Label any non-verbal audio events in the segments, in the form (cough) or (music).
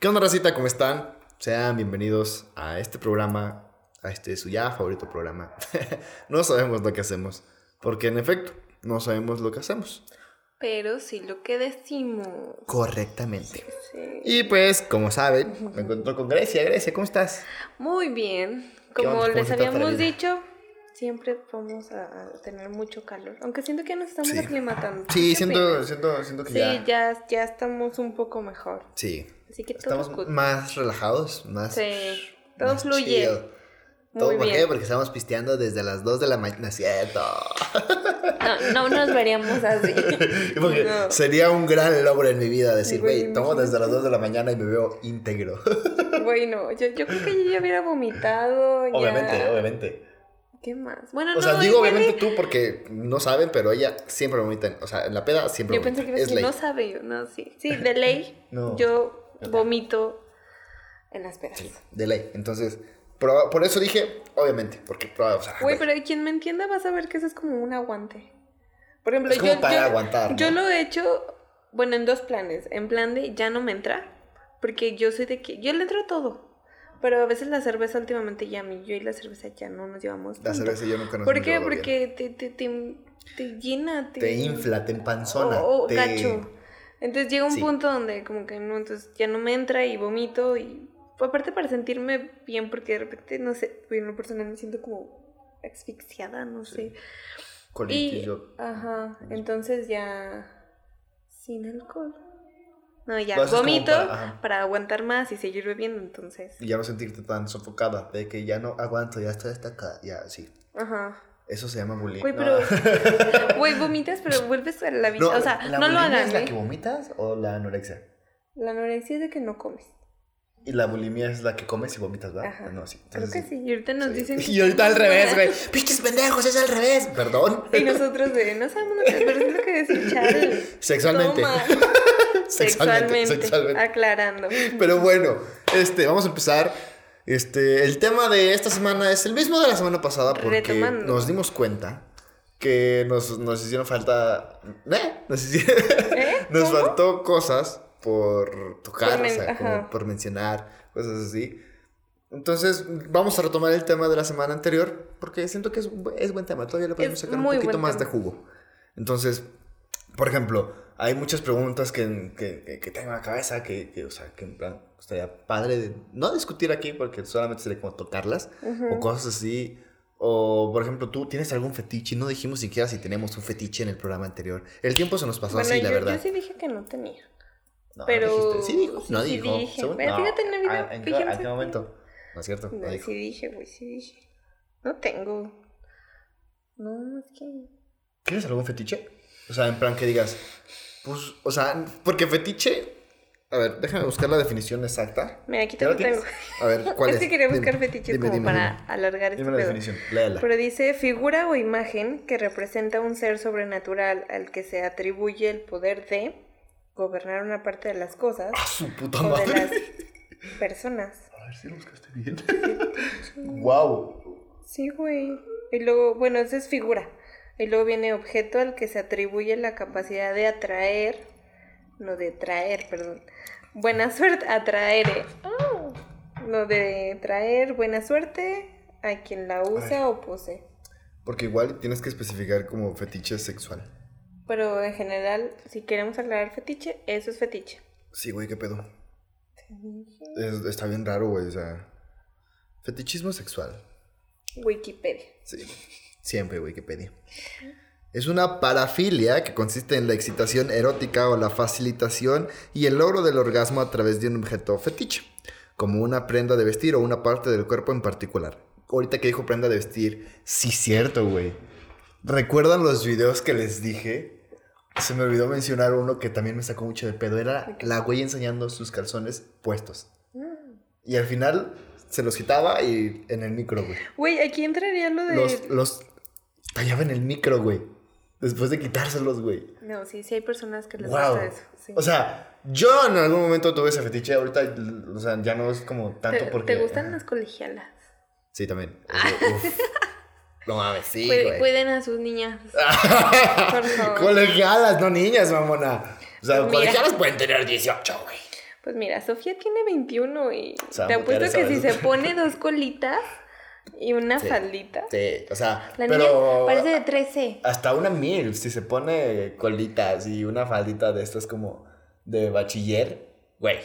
¿Qué onda, racita? ¿Cómo están? Sean bienvenidos a este programa, a este su ya favorito programa. (laughs) no sabemos lo que hacemos, porque en efecto, no sabemos lo que hacemos. Pero sí lo que decimos. Correctamente. Sí. Y pues, como saben, me encuentro con Grecia. Grecia, ¿cómo estás? Muy bien. ¿Qué Como les habíamos dicho, siempre vamos a, a tener mucho calor. Aunque siento que ya nos estamos Sí. aclimatando. Sí, ¿Qué siento, siento, siento que Sí, ya... ya. ya estamos un poco mejor. Sí. Así que todo Estamos good. más relajados, más... Sí, todo más fluye. chill. ¿Todo Muy por qué? bien. Porque estamos pisteando desde las 2 de la mañana. Cierto. No, no nos veríamos así. (laughs) Porque No. sería un gran logro en mi vida decir, Güey, tomo desde las 2 de la mañana y me veo íntegro. Bueno, yo, yo creo que yo ya hubiera vomitado. ya. obviamente, obviamente. ¿Qué más? Bueno, O no, sea, digo igual obviamente tú porque no saben, pero ella siempre vomita. O sea, en la peda siempre Yo vomita. pensé que es no sabe yo, no, sí. Sí, de ley, (laughs) No. yo vomito en las pedas. Sí, de ley. Entonces, proba- por eso dije, obviamente, porque o sea, Güey, pero quien me entienda va a saber que eso es como un aguante. Por ejemplo, Es como yo, para yo- aguantar, ¿no? yo lo he hecho, bueno, en dos planes. En plan de ya no me entra, porque yo soy de que yo le entro a todo. Pero a veces la cerveza últimamente ya mí, yo y la cerveza ya no nos llevamos. la tanto. cerveza yo nunca nos ¿Por qué? Porque te, te, te, te llena, te, Te infla, te empanzona. o, o te... gacho. Entonces llega un Sí. punto donde como que no, entonces ya no me entra y vomito y aparte para sentirme bien porque de repente, no sé, en lo personal me siento como asfixiada, no sé. Colitis, Y, yo- ajá, entonces ya sin alcohol. No, ya vomito para- para, aguantar más y seguir bebiendo, entonces. Y ya no sentirte tan sofocada, de que ya no aguanto, ya estoy hasta acá, ya, sí. Ajá. Eso se llama bullying. Güey, No. pero (laughs) güey, vomitas, pero vuelves a la vida, o sea, ¿la no lo bulimia hagan, ¿Es la ¿eh? que vomitas o la anorexia? La anorexia es de que no comes. Y la bulimia es la que comes y vomitas, ¿verdad? Ajá. No, sí. Creo Entonces, que sí. Y ahorita nos Sí. dicen. (laughs) Y ahorita al revés, (laughs) güey. Pinches pendejos, es al revés. Perdón. Y nosotros de, no sabemos lo que pero es lo que decía Charlie. Sexualmente. Toma. Sexualmente, sexualmente. Aclarando. Pero bueno, este, vamos a empezar. Este, el tema de esta semana es el mismo de la semana pasada porque Retomando. nos dimos cuenta que nos, nos hicieron falta. ¿Eh? Nos, hicieron- ¿Eh? (laughs) nos faltó cosas por tocar, Por o sea, como por mencionar, cosas así. Entonces, vamos a retomar el tema de la semana anterior porque siento que es, es buen tema. Todavía le podemos Es sacar un poquito más de jugo. Entonces, por ejemplo, hay muchas preguntas que, que, que- tengo en la cabeza que, que, o sea, que en plan, estaría padre de no discutir aquí porque solamente sería como tocarlas o cosas así. O, por ejemplo, tú tienes algún fetiche. No dijimos siquiera si tenemos un fetiche en el programa anterior. El tiempo se nos pasó Bueno, así, la verdad. yo sí dije que no tenía. No, pero- dijiste. Sí dijo. no sí dijo. dije. Según- Pero no. fíjate en el video, ¿En, qué- fíjense. ¿a qué momento? No es cierto. No No, dijo. sí dije, güey, sí dije. No tengo. No, es que. ¿Tienes algún fetiche? O sea, en plan que digas, pues, o sea, porque fetiche. A ver, déjame buscar la definición exacta. Mira, aquí ¿Ya la también tienes? tengo. A ver, (laughs) ¿cuál es? es que quería buscar Dime, dime, como dime, para alargar este Dime la pedo. definición, léela. Pero dice figura o imagen que representa un ser sobrenatural al que se atribuye el poder de gobernar una parte de las cosas ¡Ah, su puta o de madre! las (laughs) personas. A ver si lo buscaste bien. wow. (laughs) Sí, güey. Y luego, bueno, eso es figura. Y luego viene objeto al que se atribuye la capacidad de atraer, no de traer, perdón. Buena suerte, atraer. Oh. No de traer buena suerte a quien la usa o posee. Porque igual tienes que especificar como fetiche sexual. Pero en general, si queremos aclarar fetiche, eso es fetiche. Sí, güey, qué pedo. Es- está bien raro, güey, o sea. Fetichismo sexual. Wikipedia. Sí, siempre Wikipedia. Es una parafilia que consiste en la excitación erótica o la facilitación y el logro del orgasmo a través de un objeto fetiche, como una prenda de vestir o una parte del cuerpo en particular. Ahorita que dijo prenda de vestir, sí cierto, güey. ¿Recuerdan los videos que les dije? Se me olvidó mencionar uno que también me sacó mucho de pedo. Era la güey enseñando sus calzones puestos. Y al final se los quitaba y en el micro, güey. Güey, aquí entraría lo de... Los, los tallaba en el micro, güey. Después de quitárselos, güey. No, sí, sí hay personas que les Wow. gusta eso. sí. O sea, yo en algún momento tuve ese fetiche. Ahorita, o sea, ya no es como tanto ¿Te, porque. te gustan Ajá. las colegialas? Sí, también. (laughs) Uf. No mames, sí, güey. Cuiden a sus niñas. (laughs) Por favor. Colegialas, no niñas, mamona. O sea, Mira. colegialas pueden tener 18, güey. Pues mira, Sofía tiene 21 y sea, te apuesto que si se pone (laughs) dos colitas y una Sí. faldita, Sí, o sea, la pero niña parece de 13. hasta una mil, si se pone colitas y una faldita de estas como de bachiller, güey.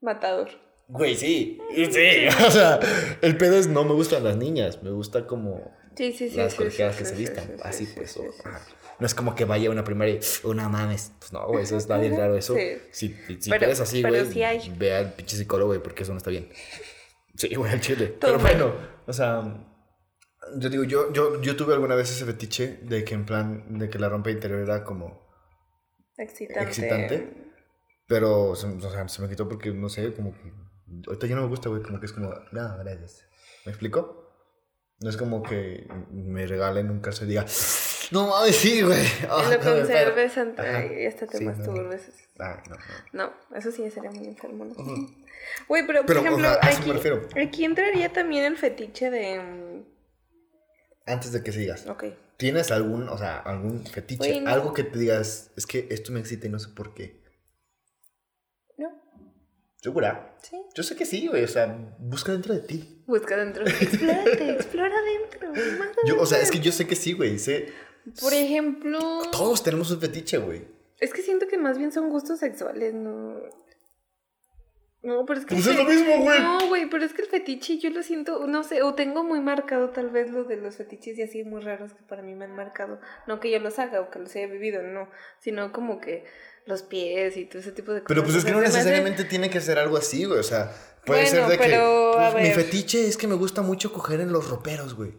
Matador. Güey, sí. Sí, (laughs) o sea, el pedo es no me gustan las niñas, me gusta como Sí, sí, sí. las sí, que se vistan, sí, sí, así sí, pues. o-. No es como que vaya a una primaria y, una mames. Pues no, güey, eso está bien raro. Eso, Sí. si, si Pero- eres así, güey, ve al pinche psicólogo, güey, porque eso no está bien. Sí, güey, al chile. Todo Pero mal. bueno, o sea, yo digo, yo, yo, yo tuve alguna vez ese fetiche de que en plan, de que la rompa interior era como Excitante. excitante. Pero, se, o sea, se me quitó porque, no sé, como que. Ahorita ya no me gusta, güey. Como que es como, no, gracias. ¿Me explico? No es como que me regalen un calzo y diga, no mames, sí, güey. Ah, Y lo no, conserves paro". ante Ajá. y hasta te Sí, no. masturbes. Ah, no, no. No, eso sí sería muy enfermo, ¿no? Güey, pero por Pero, o ejemplo, sea, aquí, aquí entraría también el fetiche de. mm, Antes de que sigas, Ok. ¿tienes algún, o sea, algún fetiche? No. Algo que te digas, es que esto me excita y no sé por qué. ¿No? ¿Segura? Sí. Yo sé que sí, güey. O sea, busca dentro de ti. Busca dentro. Explórate, (laughs) explora adentro. más Yo, o sea, es que yo sé que sí, güey. Sé, Por ejemplo. todos tenemos un fetiche, güey. Es que siento que más bien son gustos sexuales, ¿no? No, pero es que. Pues es lo mismo, güey. No, güey, pero es que el fetiche yo lo siento, no sé, o tengo muy marcado tal vez lo de los fetiches y así muy raros que para mí me han marcado. No que yo los haga o que los haya vivido, no. Sino como que los pies y todo ese tipo de cosas. Pero pues es que no hace- necesariamente tiene que ser algo así, güey. O sea, puede Bueno, ser de pero, que pues, mi fetiche es que me gusta mucho coger en los roperos, güey.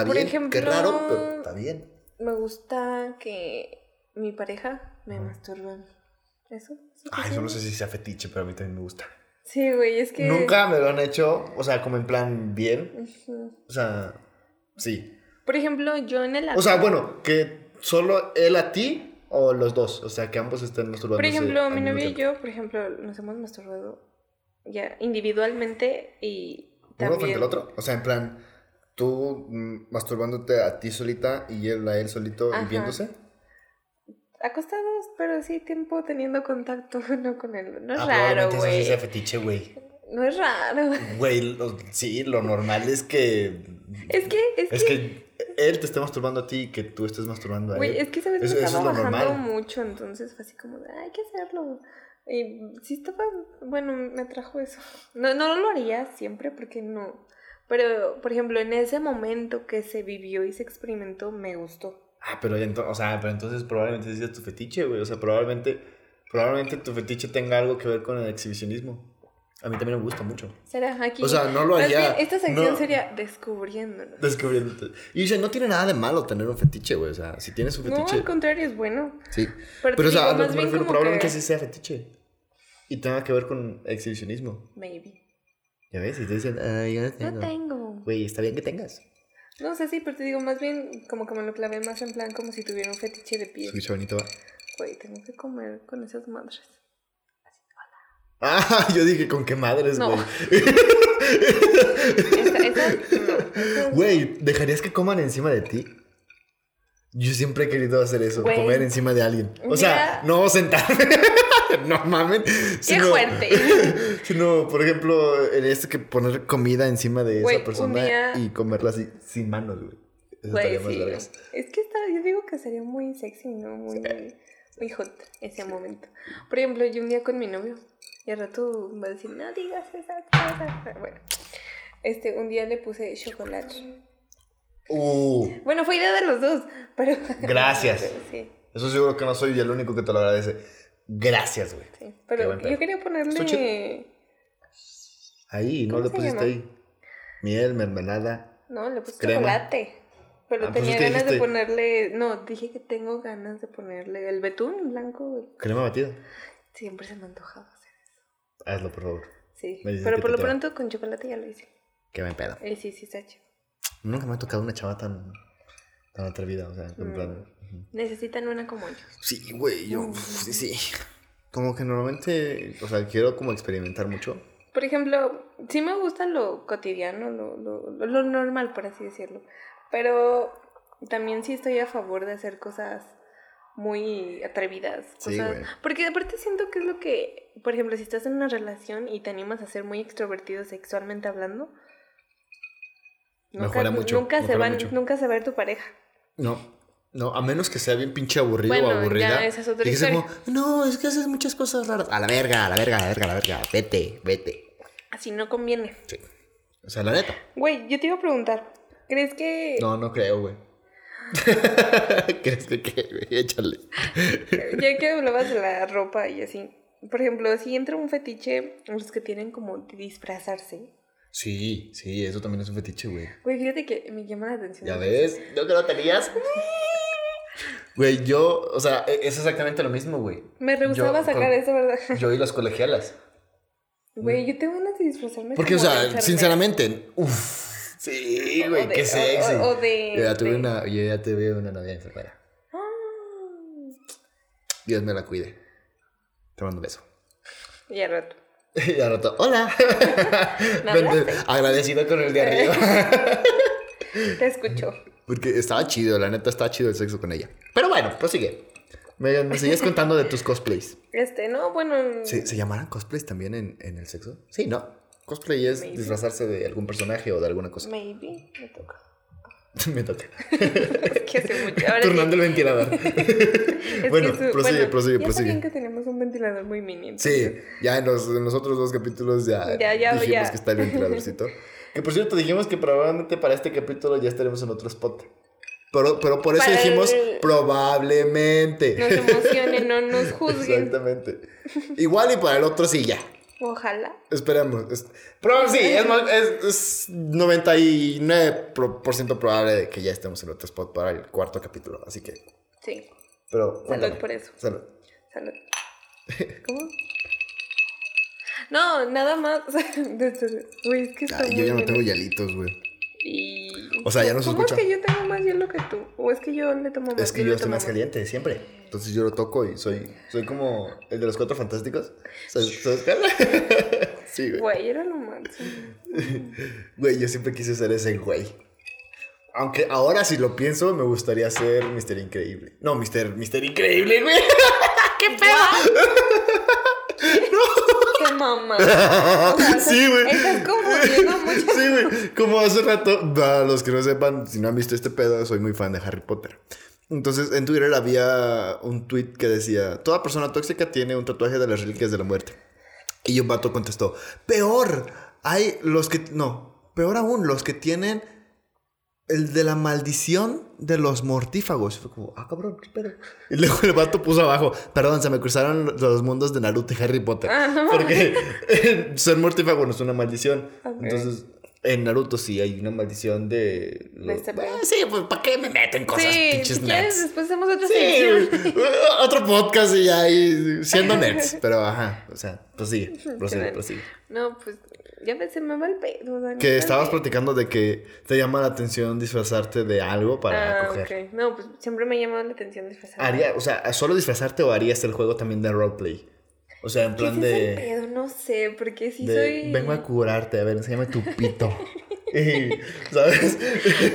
Está por bien, ejemplo, qué raro, pero está bien. Me gusta que mi pareja me masturbe. ¿Eso? ¿Eso Ay, eso no sé si sea fetiche, pero a mí también me gusta. Sí, güey, es que. Nunca me lo han hecho, o sea, como en plan bien. O sea, sí. Por ejemplo, yo en el O sea, bueno, que solo él a ti o los dos. O sea, que ambos estén masturbando. Por ejemplo, mi novio y yo, por ejemplo, nos hemos masturbado ya individualmente y ¿Uno también... frente al otro? O sea, en plan, tú mm, masturbándote a ti solita y él a él solito y Ajá. viéndose. Acostados, pero sí tiempo teniendo contacto (laughs) uno con él. No es Ah, raro, güey. sea fetiche, güey. No es raro. Güey, sí, lo normal es que. Es que, es, Es que, que él te esté masturbando a ti y que tú estés masturbando a él. güey, es que Eso- eso estaba es bajando normal. mucho, entonces fue así como de, "Ay, hay que hacerlo. Y sí estaba, bueno, me atrajo eso. No, no lo haría siempre porque no. Pero, por ejemplo, en ese momento que se vivió y se experimentó, me gustó. Ah, pero, o sea, pero entonces probablemente sea tu fetiche, güey. O sea, probablemente, probablemente tu fetiche tenga algo que ver con el exhibicionismo. A mí también me gusta mucho. Será aquí. O sea, no lo haría. esta sección no- sería descubriéndonos. Descubriéndote. Y dice, no tiene nada de malo tener un fetiche, güey. O sea, si tienes un No, fetiche. al contrario, es bueno. sí. Pero, Pero, o sea, a lo que me refiero, probablemente que- sí sea fetiche. Y tenga que ver con exhibicionismo. Maybe. Ya ves, y te dicen, ay, yo no No tengo. tengo. Güey, está bien que tengas. No sé, sí, pero te digo, más bien como que me lo clavé más en plan como si tuviera un fetiche de pies. Escucha bonito. va. Güey, tengo que comer con esas madres. Ah, (laughs) yo dije, ¿con qué madres, No. güey? (laughs) No. (laughs) Güey, ¿dejarías que coman encima de ti? Yo siempre he querido hacer eso, comer encima de alguien. O sea, no sentarme. (laughs) no mamen. Qué Sino, fuerte. (laughs) sino, por ejemplo, en esto que poner comida encima de Güey, esa persona día- y comerla así, sin manos, güey. Güey, sí. Es que está, yo digo que sería muy sexy, ¿no? Muy, muy hot ese momento. Por ejemplo, yo un día con mi novio, y al rato va a decir, no digas esa cosa. Bueno, este, un día le puse chocolate. Uh, Bueno, fue idea de los dos, pero... Gracias. (laughs) sí, eso seguro que no soy el único que te lo agradece. Gracias, güey. sí. Pero yo quería ponerle... Ahí, no ¿Cómo le pusiste llama? ahí. Miel, mermelada. No, le puse Crema. chocolate. Pero Ah, pues tenía ganas de ponerle... No, dije que tengo ganas de ponerle el betún blanco. güey. Crema batida. Siempre se me ha antojado hacer eso. Hazlo, por favor. Sí, pero por lo pronto con chocolate ya lo hice. Qué buen pedo. Eh, sí, sí, está chido. Nunca me ha tocado una chava tan, tan atrevida, o sea, en Mm. plan... Necesitan una como ellos. Sí, güey, yo, sí, sí. Como que normalmente, o sea, quiero como experimentar mucho. Por ejemplo, sí me gusta lo cotidiano, lo, lo, lo- lo normal, por así decirlo. Pero también sí estoy a favor de hacer cosas muy atrevidas. Sí, cosas- güey. Porque aparte siento que es lo que, por ejemplo, si estás en una relación y te animas a ser muy extrovertido sexualmente hablando, nunca, Mejora mucho, nunca se van, mucho. nunca se va a ver tu pareja. No, no, a menos que sea bien pinche aburrido Bueno, o ya, aburrida. esa es otra y historia. como, no, es que haces muchas cosas raras. A la verga, a la verga, a la verga, a la verga. Vete, vete. Así no conviene. Sí. O sea, la neta. Güey, yo te iba a preguntar, ¿crees que No, no creo, güey. (laughs) ¿Crees que qué, güey? Échale. (laughs) ya que hablabas de la ropa y así, por ejemplo, si entra un fetiche, los que tienen como de disfrazarse. Sí, sí, eso también es un fetiche, güey. Güey, fíjate que me llama la atención. ¿Ya ves? ¿No que lo tenías? Güey, yo, o sea, e- es exactamente lo mismo, güey. Me rehusaba Yo sacar con- eso, ¿verdad? Yo y las colegialas. Güey, yo tengo ganas de disfrazarme. Porque, o sea, sinceramente, uff. Sí, güey, qué sexy. o- o de- Yo ya tuve de- una, yo ya tuve una novia enfermera. Ah, Dios me la cuide. Te mando un beso. y al rato. (laughs) Y al rato, hola. (laughs) Agradecido con el de arriba. (laughs) Te escucho. Porque estaba chido, la neta estaba chido el sexo con ella. Pero bueno, prosigue. Me, me seguías contando de tus cosplays. Este, no, bueno. ¿Se, ¿se llamarán cosplays también en, en el sexo? Sí, ¿no? Cosplay es Maybe. disfrazarse de algún personaje o de alguna cosa. Maybe, me toca. (laughs) me toca. Es que hace mucho. Ahora Turnando sí, el ventilador. (laughs) (laughs) bueno, su- prosigue, bueno, prosigue, ya prosigue. saben que tenemos un ventilador muy mini. Sí, entonces- ya en los, en los otros dos capítulos ya, Ya, ya, dijimos ya. que está el ventiladorcito. Que por cierto, dijimos que probablemente para este capítulo ya estaremos en otro spot. Pero, pero por eso Para dijimos el- probablemente. No se emocionen, no nos (laughs) juzguen. Exactamente. Igual y para el otro sí, ya. Ojalá. Esperemos. Es- pero sí, es, más- es, es 99% probable de que ya estemos en otro spot para el cuarto capítulo. Así que, Sí. pero... Salud por eso. Salud. Salud. (laughs) ¿Cómo? No, nada más. (laughs) Güey, es que está Ay, yo ya no tengo hielitos, güey. Y... O sea, ya no se ¿Cómo escucha. es que yo tengo más hielo que tú? ¿O es que yo le tomo más Es que yo estoy más caliente, siempre. Entonces yo lo toco y soy, soy como el de los cuatro fantásticos. ¿Sabes, ¿sabes (laughs) sí, güey. Güey, era lo máximo. (laughs) Güey, yo siempre quise ser ese güey. Aunque ahora si lo pienso, me gustaría ser Mister Increíble. No, Mister, Mister Increíble, güey. ¡Qué ¡Qué mamá! (laughs) O sea, Sí, güey. Estás confundiendo mucho. Sí, güey. Como hace rato, para los que no sepan, si no han visto este pedo, soy muy fan de Harry Potter. Entonces, en Twitter había un tweet que decía: Toda persona tóxica tiene un tatuaje de las reliquias de la muerte. Y un vato contestó: Peor, hay los que. No, peor aún, los que tienen el de la maldición de los mortífagos. Fue como, ah, cabrón, qué pedo. Y luego el vato puso abajo: Perdón, se me cruzaron los mundos de Naruto y Harry Potter. Ah, Porque (laughs) ser mortífago no es una maldición. Entonces, en Naruto sí hay una maldición de. De este. Ah, sí, pues ¿para qué me meten cosas Sí, pinches si quieres, nerds? después hacemos otra Sí, (laughs) otro podcast y ya ahí siendo (laughs) nerds. Pero ajá, o sea, prosigue, prosigue, prosigue. No, pues ya se me va el pedo. Dani, Que estabas platicando de que te llama la atención disfrazarte de algo para Ah, coger. No, pues siempre me ha llamado la atención disfrazar. Haría, o sea, solo disfrazarte o harías el juego también de roleplay. O sea, en ¿Qué plan es ese de. pedo? No sé, porque sí de, soy... Vengo a curarte, a ver, enséñame tu pito. (laughs) ¿Sabes?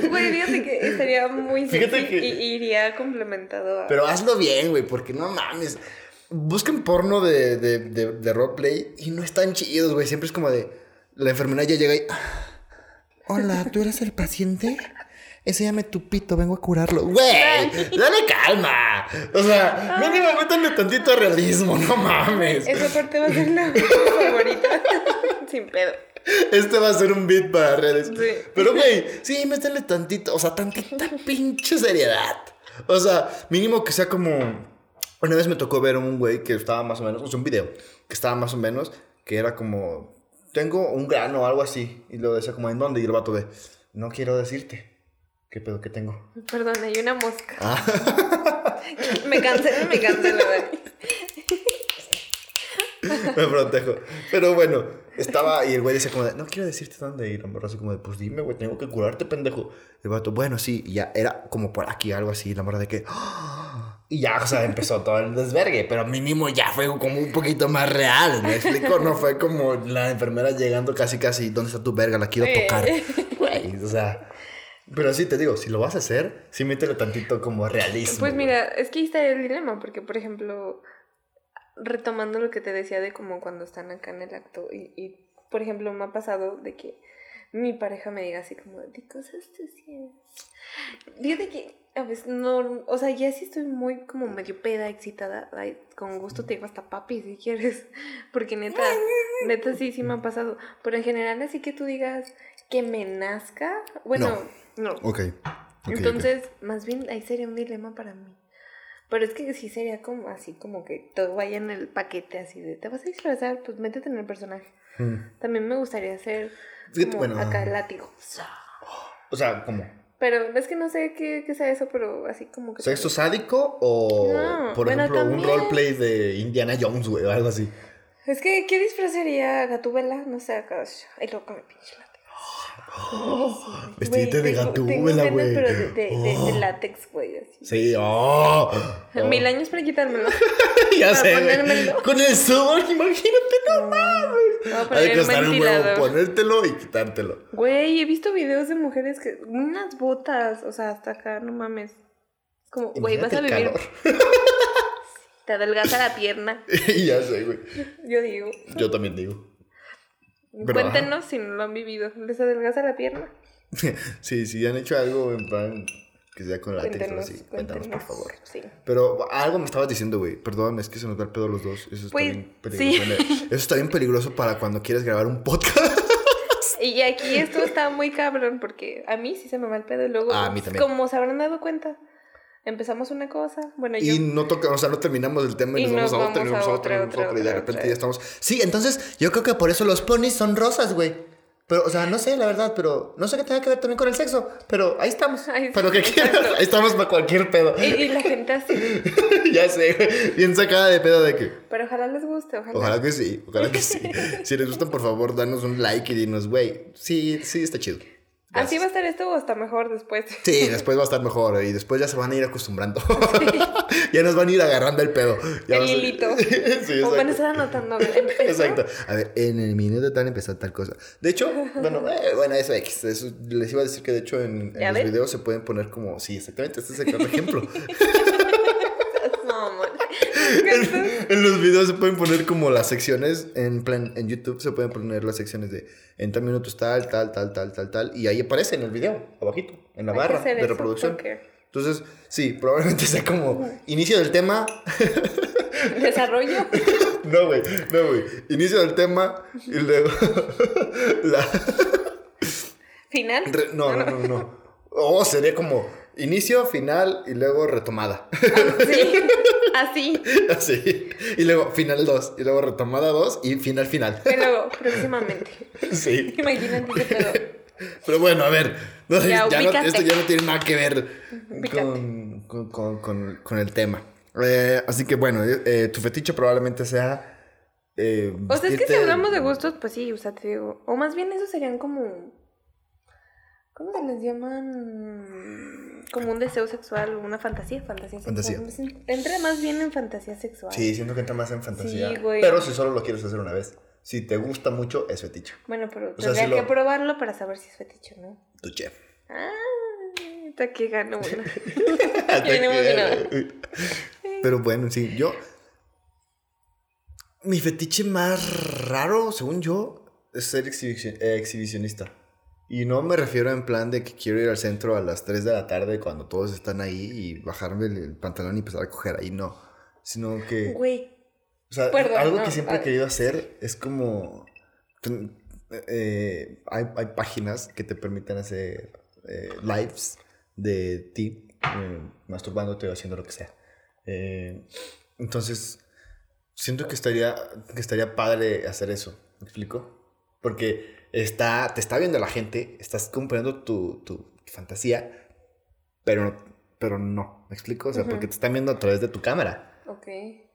Güey, fíjate que estaría muy Fíjate que- y iría complementado a... Pero hazlo bien, güey, porque no mames. Busquen porno de, de, de, de roleplay y no están chidos, güey. Siempre es como de. La enfermera ya llega y. "Ah, Hola, ¿tú eres el paciente? Enséñame tu pito, vengo a curarlo. Güey, dale calma. O sea, mínimo métanle tantito realismo, no mames. Esa parte va a ser la favorita. (laughs) Sin pedo. Este va a ser un beat para redes. Sí. Pero, güey, sí, métele tantito, o sea, tantita pinche seriedad. O sea, mínimo que sea como. Una vez me tocó ver un güey que estaba más o menos, o sea, un video que estaba más o menos, que era como. Tengo un grano o algo así. Y lo decía como, ¿en dónde? Y el vato de, no quiero decirte. ¿Qué pedo que tengo? Perdón, hay una mosca. Ah, (laughs) Me cansé, me cansé, la verdad. (laughs) me protejo. Pero bueno, estaba y el güey decía como de, no quiero decirte dónde ir. La así como de, pues dime, güey, tengo que curarte, pendejo. El vato, bueno, sí, y ya era como por aquí, algo así. La morra de que, "Ah". y ya, o sea, empezó todo el desvergue, pero mínimo ya fue como un poquito más real. ¿Me explico? No fue como la enfermera llegando casi, casi, ¿dónde está tu verga? La quiero tocar. (laughs) Güey, o sea, Pero sí te digo, si lo vas a hacer, sí métele tantito como realismo. Pues güey. mira, es que ahí está el dilema, porque por ejemplo, retomando lo que te decía de como cuando están acá en el acto, y, y, por ejemplo, me ha pasado de que mi pareja me diga así como, ¿de cosas te sientes? Fíjate que a veces no, o sea, ya sí estoy muy como medio peda, excitada, ay, con gusto te digo hasta papi si quieres, (laughs) porque neta, (laughs) neta sí, sí me ha pasado, pero en general así que tú digas que me nazca, bueno, no. Ok. ok, Entonces, más bien ahí sería un dilema para mí. Pero es que sí sería como así, como que todo vaya en el paquete así de, te vas a disfrazar, pues métete en el personaje. Mm. También me gustaría hacer como bueno. acá el látigo. O sea, como Pero es que no sé qué, qué sea eso, pero así como que... sexo sádico o, No, por bueno, ejemplo, un roleplay de Indiana Jones, güey, o algo así. Es que, ¿qué disfraz sería Gatúbela? No sé, acá... Ay, loco, me pinche látex. Vestirte de Gatúbela, güey. Pero de, de, de- de Oh. látex, güey. Sí, oh. (laughs) oh. Mil años para quitármelo. (laughs) ya para sé, ponérmelo. Con el sudor, imagínate, no mames. Hay que estar el huevo, ponértelo y quitártelo. Güey, he visto videos de mujeres que. Unas botas, o sea, hasta acá, no mames. Es como, güey, vas a vivir. calor. (laughs) Te adelgaza la pierna. ya sé, güey. Yo digo. Yo también digo. Pero, Cuéntenos si no lo han vivido. ¿Les adelgaza la pierna? (laughs) Sí, si han hecho algo en plan que sea con látex o así, cuéntanos, por favor. Sí. Pero algo me estabas diciendo, güey. Perdón, es que se nos da el pedo los dos. Eso está Pues, bien peligroso. sí. Eso está bien peligroso para cuando quieres grabar un podcast. (laughs) Y aquí esto está muy cabrón porque a mí sí se me va el pedo y luego, Ah, a mí también. como se habrán dado cuenta, empezamos una cosa, bueno, yo... Y no toca, o sea, no terminamos el tema y, Y nos, vamos a otra, y vamos nos a vamos a otra, y otra, nos vamos a otra, y de repente ya estamos. Sí, entonces yo creo que por eso los ponis son rosas, güey. Pero, o sea, no sé, la verdad, pero no sé qué tenga que ver también con el sexo. Pero ahí estamos. (laughs) Ahí pero que sí, quieras, ahí estamos para cualquier pedo. Y, y la gente así, (laughs) ya sé, güey. Bien sacada de pedo de que. pero ojalá les guste, ojalá. Ojalá que sí, ojalá que sí. (laughs) Si les gustan, por favor, danos un like y dinos, güey, sí, sí, está chido. Así va a estar esto o hasta mejor después. Sí, (laughs) después va a estar mejor y después ya se van a ir acostumbrando. (laughs) ya nos van a ir agarrando el pedo. Ya El va a hilito. (laughs) sí, o van a estar anotando. Exacto. A ver, en el minuto tal empezó tal cosa. De hecho, bueno, eh, bueno, eso X. Eso, les iba a decir que de hecho en, en ¿Ya los videos se pueden poner como, sí, exactamente, este es el ejemplo. No, amor. En, los videos se pueden poner como las secciones, en plan, en YouTube se pueden poner las secciones de en tal minutos tal, tal, tal, tal, tal, tal, y ahí aparece en el video, abajito, en la Hay barra de reproducción. Entonces, sí, probablemente sea como inicio del tema. (laughs) Desarrollo. (laughs) No, güey, no, güey. Inicio del tema y luego (laughs) la, Final. Re- no, no, no, no. O sería como inicio, final y luego retomada. Sí. (laughs) Así. Así. Y luego final 2. Y luego retomada 2 y final, final. Y luego, próximamente. Sí. Imagínate pedo. Pero bueno, a ver. no sé, Ya, ya no- ubícate. esto ya no tiene nada que ver con, con, con- con- el tema. Eh, así que bueno, eh, eh, tu fetiche probablemente sea. eh, O sea, es que si hablamos de gustos, pues sí, o sea, te digo. O más bien esos serían como. ¿Cómo se les llaman? Como un deseo sexual, una fantasía, fantasía sexual. Fantasía. Entra más bien en fantasía sexual. Sí, siento que entra más en fantasía. Sí, güey. Pero si solo lo quieres hacer una vez. Si te gusta mucho, es fetiche. Bueno, pero O sea, tendría lo- que probarlo para saber si es fetiche o no. Tu chef. Ah, está que gano una. (laughs) (laughs) Emocionaba. Pero bueno, sí, yo. Mi fetiche más raro, según yo, es ser exhibici- eh, exhibicionista. Y no me refiero en plan de que quiero ir al centro a las 3 de la tarde cuando todos están ahí y bajarme el, pantalón y empezar a coger ahí, no. Sino que. Güey, O sea, Perdón, algo no, que siempre he ah. querido hacer es como... eh, hay, hay páginas que te permiten hacer eh, lives de ti eh, masturbándote o haciendo lo que sea. Eh, entonces, siento que estaría, que estaría padre hacer eso. ¿Me explico? Porque está, te está viendo la gente, estás cumpliendo tu, tu fantasía, pero, pero no. ¿Me explico? O sea, porque te están viendo a través de tu cámara ok.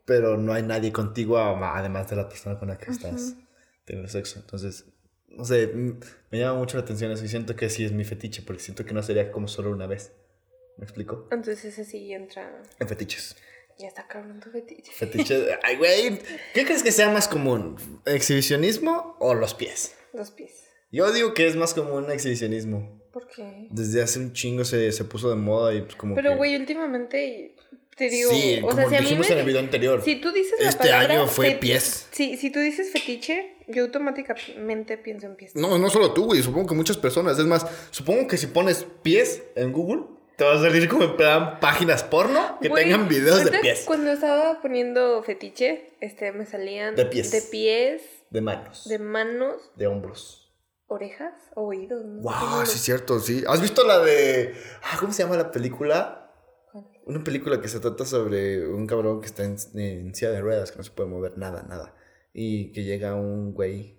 pero no hay nadie contigo además de la persona con la que estás teniendo sexo. Entonces, no sé, me llama mucho la atención eso y siento que sí es mi fetiche, porque siento que no sería como solo una vez. ¿Me explico? Entonces ese sí entra. En fetiches. Ya está cabrón tu fetiche. Fetiches. Ay, güey. ¿Qué crees que sea más común? ¿Exhibicionismo o los pies? Los pies. Yo digo que es más común exhibicionismo. ¿Por qué? Desde hace un chingo se, se puso de moda y pues como Pero, que- güey, últimamente te digo, sí, o como sea, si a mí dijimos me... en el video anterior. Si tú dices la Este palabra año fue fet- pies. Sí, si tú dices fetiche, yo automáticamente pienso en pies. No, no solo tú, güey. Supongo que muchas personas. Es más, supongo que si pones pies en Google, te vas a salir como en plan páginas porno que Güey, tengan videos de ahorita pies. Cuando estaba poniendo fetiche, este, me salían De pies. de pies, De manos. de manos, De hombros. orejas o oídos. ¿no? Wow, ¿Cómo sí, es cierto, sí. ¿Has visto la de. Ah, ¿Cómo se llama la película? Una película que se trata sobre un cabrón que está en, en silla de ruedas, que no se puede mover nada, nada. Y que llega un güey,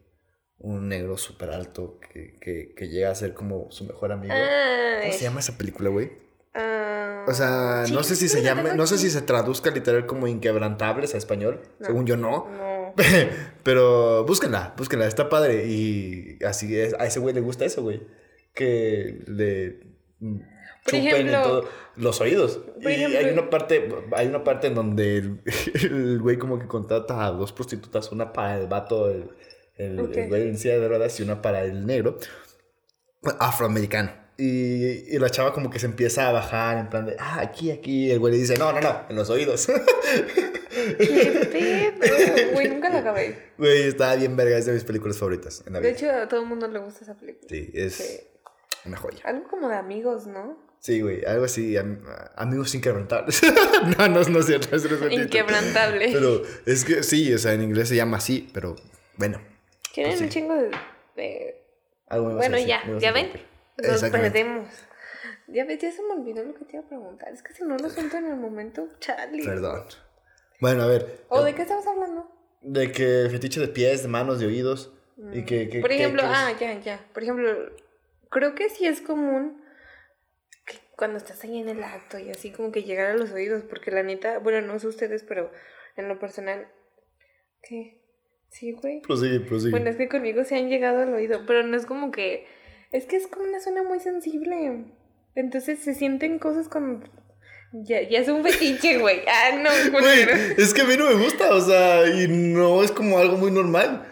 un negro súper alto, que, que, que llega a ser como su mejor amigo. Ah, ¿Cómo se llama esa película, güey? Ah, O sea, no sé si se la llame, no sé si se traduzca literal como inquebrantables a español. No. Según yo no. No. (laughs) Pero búsquenla, búsquenla, está padre. Y así es, a ese güey le gusta eso, güey. Que le Por chupen ejemplo- en todo- los oídos. Por y ejemplo- hay una parte, hay una parte en donde el, (laughs) el güey como que contrata a dos prostitutas, una para el vato, el, el, Ok. el güey en silla de ruedas y una para el negro, afroamericano. Y, y la chava como que se empieza a bajar en plan de, ah, aquí, aquí. El güey le dice, no, no, no, en los oídos. (laughs) ¿Qué pedo? Güey, nunca la acabé. Güey, está bien verga, es de mis películas favoritas en la De vida. hecho, a todo el mundo le gusta esa película. Sí, es Sí. una joya. Algo como de amigos, ¿no? Sí, güey, algo así, am- amigos inquebrantables. (laughs) no, no, no es cierto, es. Inquebrantable. Pero es que sí, o sea, en inglés se llama así, pero bueno. Tienen pues sí. un chingo de... de- Algo me vas a Bueno, decir, ya, me ya ven. Nos perdemos. Ya ya se me olvidó lo que te iba a preguntar. Es que si no lo siento en el momento, Charlie. Perdón. Bueno, a ver. ¿O de qué estamos hablando? De que fetiche de pies, de manos, de oídos. Y que, que- Por ejemplo, que ah, ya, ya. Por ejemplo, creo que sí es común que cuando estás ahí en el acto y así como que llegar a los oídos, porque la neta, bueno, no sé ustedes, pero en lo personal, ¿qué? Sí, güey. Prosigue, prosigue. Bueno, es que conmigo se han llegado al oído, pero no es como que. Es que es como una zona muy sensible. Entonces se sienten cosas como. Ya, ya es un fetiche, güey. (laughs) Ah, no, Güey, es que a mí no me gusta, o sea, y no es como algo muy normal.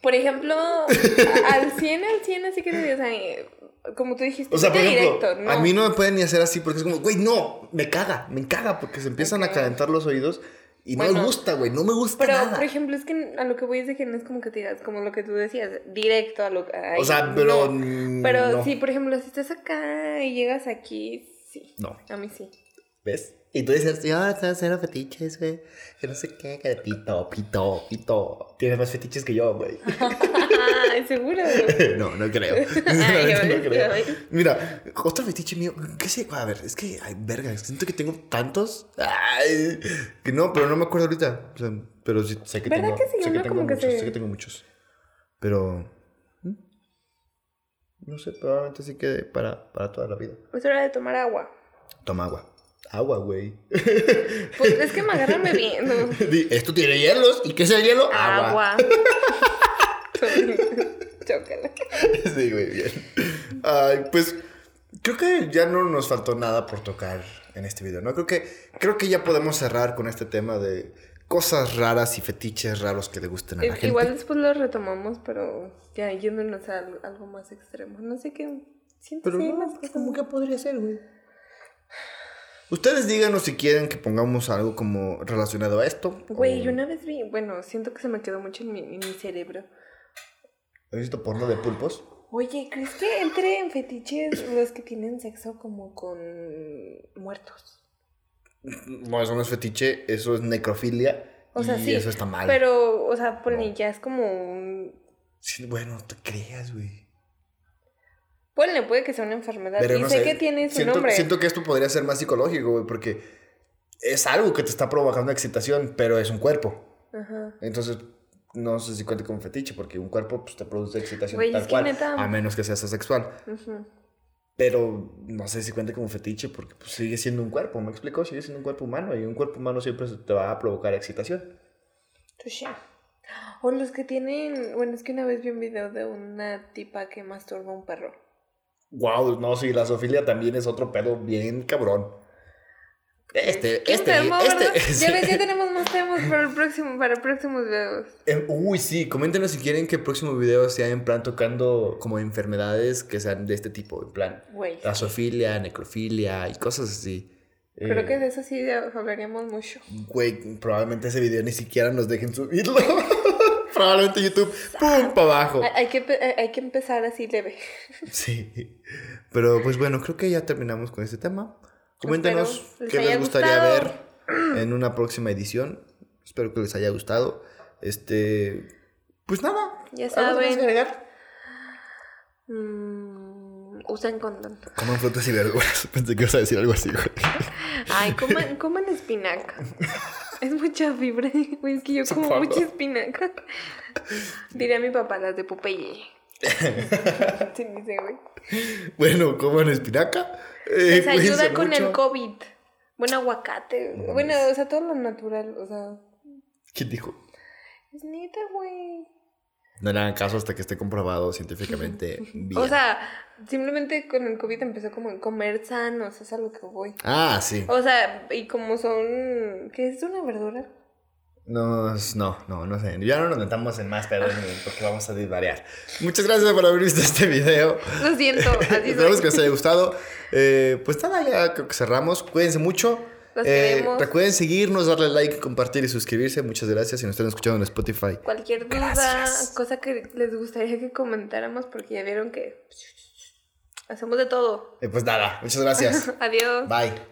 Por ejemplo, al 100, al 100, así que te o sea, eh, como tú dijiste, O sea, por vete ejemplo, directo, ¿no? a mí no me pueden ni hacer así porque es como, güey, no, me caga, me caga porque se empiezan a calentar los oídos y no me gusta, güey, no me gusta Pero, nada. por ejemplo, es que a lo que voy es de que no es como que te digas, como lo que tú decías, directo a lo que. o sea, pero. No. Pero no. sí, por ejemplo, si estás acá y llegas aquí, sí. No. A mí sí. ¿Ves? Y tú dices, yo estás haciendo fetiches, güey. Que no sé qué, que de pito, pito, pito. Tienes más fetiches que yo, güey. (laughs) (laughs) Ay, seguro. (laughs) no, no creo. Ay, (laughs) no ves. Mira, otro fetiche mío. ¿Qué sé? A ver, es que, ay, verga, siento que tengo tantos. Ay, que no, pero no me acuerdo ahorita. O sea, pero sí, sé que ¿Verdad tengo, que sí? sé que Uno tengo como que muchos, se- sé que tengo muchos. Pero. ¿hmm? No sé, probablemente sí quede para, para toda la vida. Es hora de tomar agua. Toma agua. Agua, güey. Pues es que me agarran bebiendo. Esto tiene hielos. ¿Y qué es el hielo? Agua. (laughs) Chócala. Sí, güey, bien. Ay, pues creo que ya no nos faltó nada por tocar en este video, ¿no? Creo que, creo que ya podemos cerrar con este tema de cosas raras y fetiches raros que le gusten a la I- gente. Igual después lo retomamos, pero ya yéndonos a al- algo más extremo. No sé qué. Siento Pero que hay no, más cosas. como que podría ser, güey. Ustedes díganos si quieren que pongamos algo como relacionado a esto. Güey, o- yo una vez vi. Bueno, siento que se me quedó mucho en mi, en mi cerebro. ¿Has visto porno de pulpos? Oye, ¿crees que entre en fetiches los que tienen sexo como con muertos? No, eso no es fetiche, eso es necrofilia. O sea, y sí. eso está mal. Pero, o sea, ponle, No. ya es como un. Sí, bueno, no te creas, güey. Ponle, puede que sea una enfermedad. Pero y no sé, sé, que tiene su siento, nombre. Siento que esto podría ser más psicológico, güey, porque es algo que te está provocando excitación, pero es un cuerpo. Ajá. Entonces, no sé si cuenta como fetiche, porque un cuerpo pues, te produce excitación Güey, tal cual, neta- a menos que seas asexual. Pero no sé si cuenta como fetiche, porque pues, sigue siendo un cuerpo, ¿me explico? Sigue siendo un cuerpo humano, y un cuerpo humano siempre te va a provocar excitación. Touché. O los que tienen. Bueno, es que una vez vi un video de una tipa que masturba a un perro. Wow, no, sí, la zoofilia también es otro pedo bien cabrón. Este, ¿Quién este, este. (laughs) Ya ves, ya tenemos más temas para el próximo, para próximos videos. Eh, uy, sí, coméntenos si quieren que el próximo video sea en plan tocando como enfermedades que sean de este tipo, en plan Güey. rasofilia, necrofilia y cosas así. Creo Eh, que de eso sí hablaríamos mucho. Güey, probablemente ese video ni siquiera nos dejen subirlo. (laughs) probablemente YouTube, ¡pum! para abajo. Hay, hay que, hay- hay que empezar así leve. Sí. Pero pues bueno, creo que ya terminamos con este tema. Coméntenos Espero les qué les gustaría gustado. ver (clears throat) en una próxima edición. Espero que les haya gustado. Este. Pues nada. Ya ¿algo más que saben. agregar? Mm, usen condón. Coman frutas y verduras. (laughs) Pensé que ibas a decir algo así, güey. (laughs) Ay, coman, coman espinaca. (laughs) Es mucha fibra. Güey, es que yo como Supongo. mucha espinaca. Diría mi papá, las de Popeye. (laughs) Sí, dice, güey. Bueno, coman espinaca. Eh, Les ayuda con mucho. el COVID. Buen aguacate. Bueno, o sea, todo lo natural. O sea, ¿Quién dijo? es neta, güey. No le hagan caso hasta que esté comprobado científicamente (laughs) bien. O sea, simplemente con el COVID empezó como en comer sano, o sea, es a lo que voy. ah, sí. O sea, y como son. ¿Qué es una verdura? No, no, no, no sé. Ya no nos metamos en más, perdón, porque vamos a desvariar. Muchas gracias por haber visto este video. Lo siento, así (laughs) Esperamos que les haya gustado. Eh, pues nada, ya creo que cerramos. Cuídense mucho. Los Eh, recuerden seguirnos, darle like, compartir y suscribirse. Muchas gracias si nos están escuchando en Spotify. Cualquier duda, Gracias. cosa que les gustaría que comentáramos, porque ya vieron que hacemos de todo. Eh, pues nada, muchas gracias. (laughs) Adiós. Bye.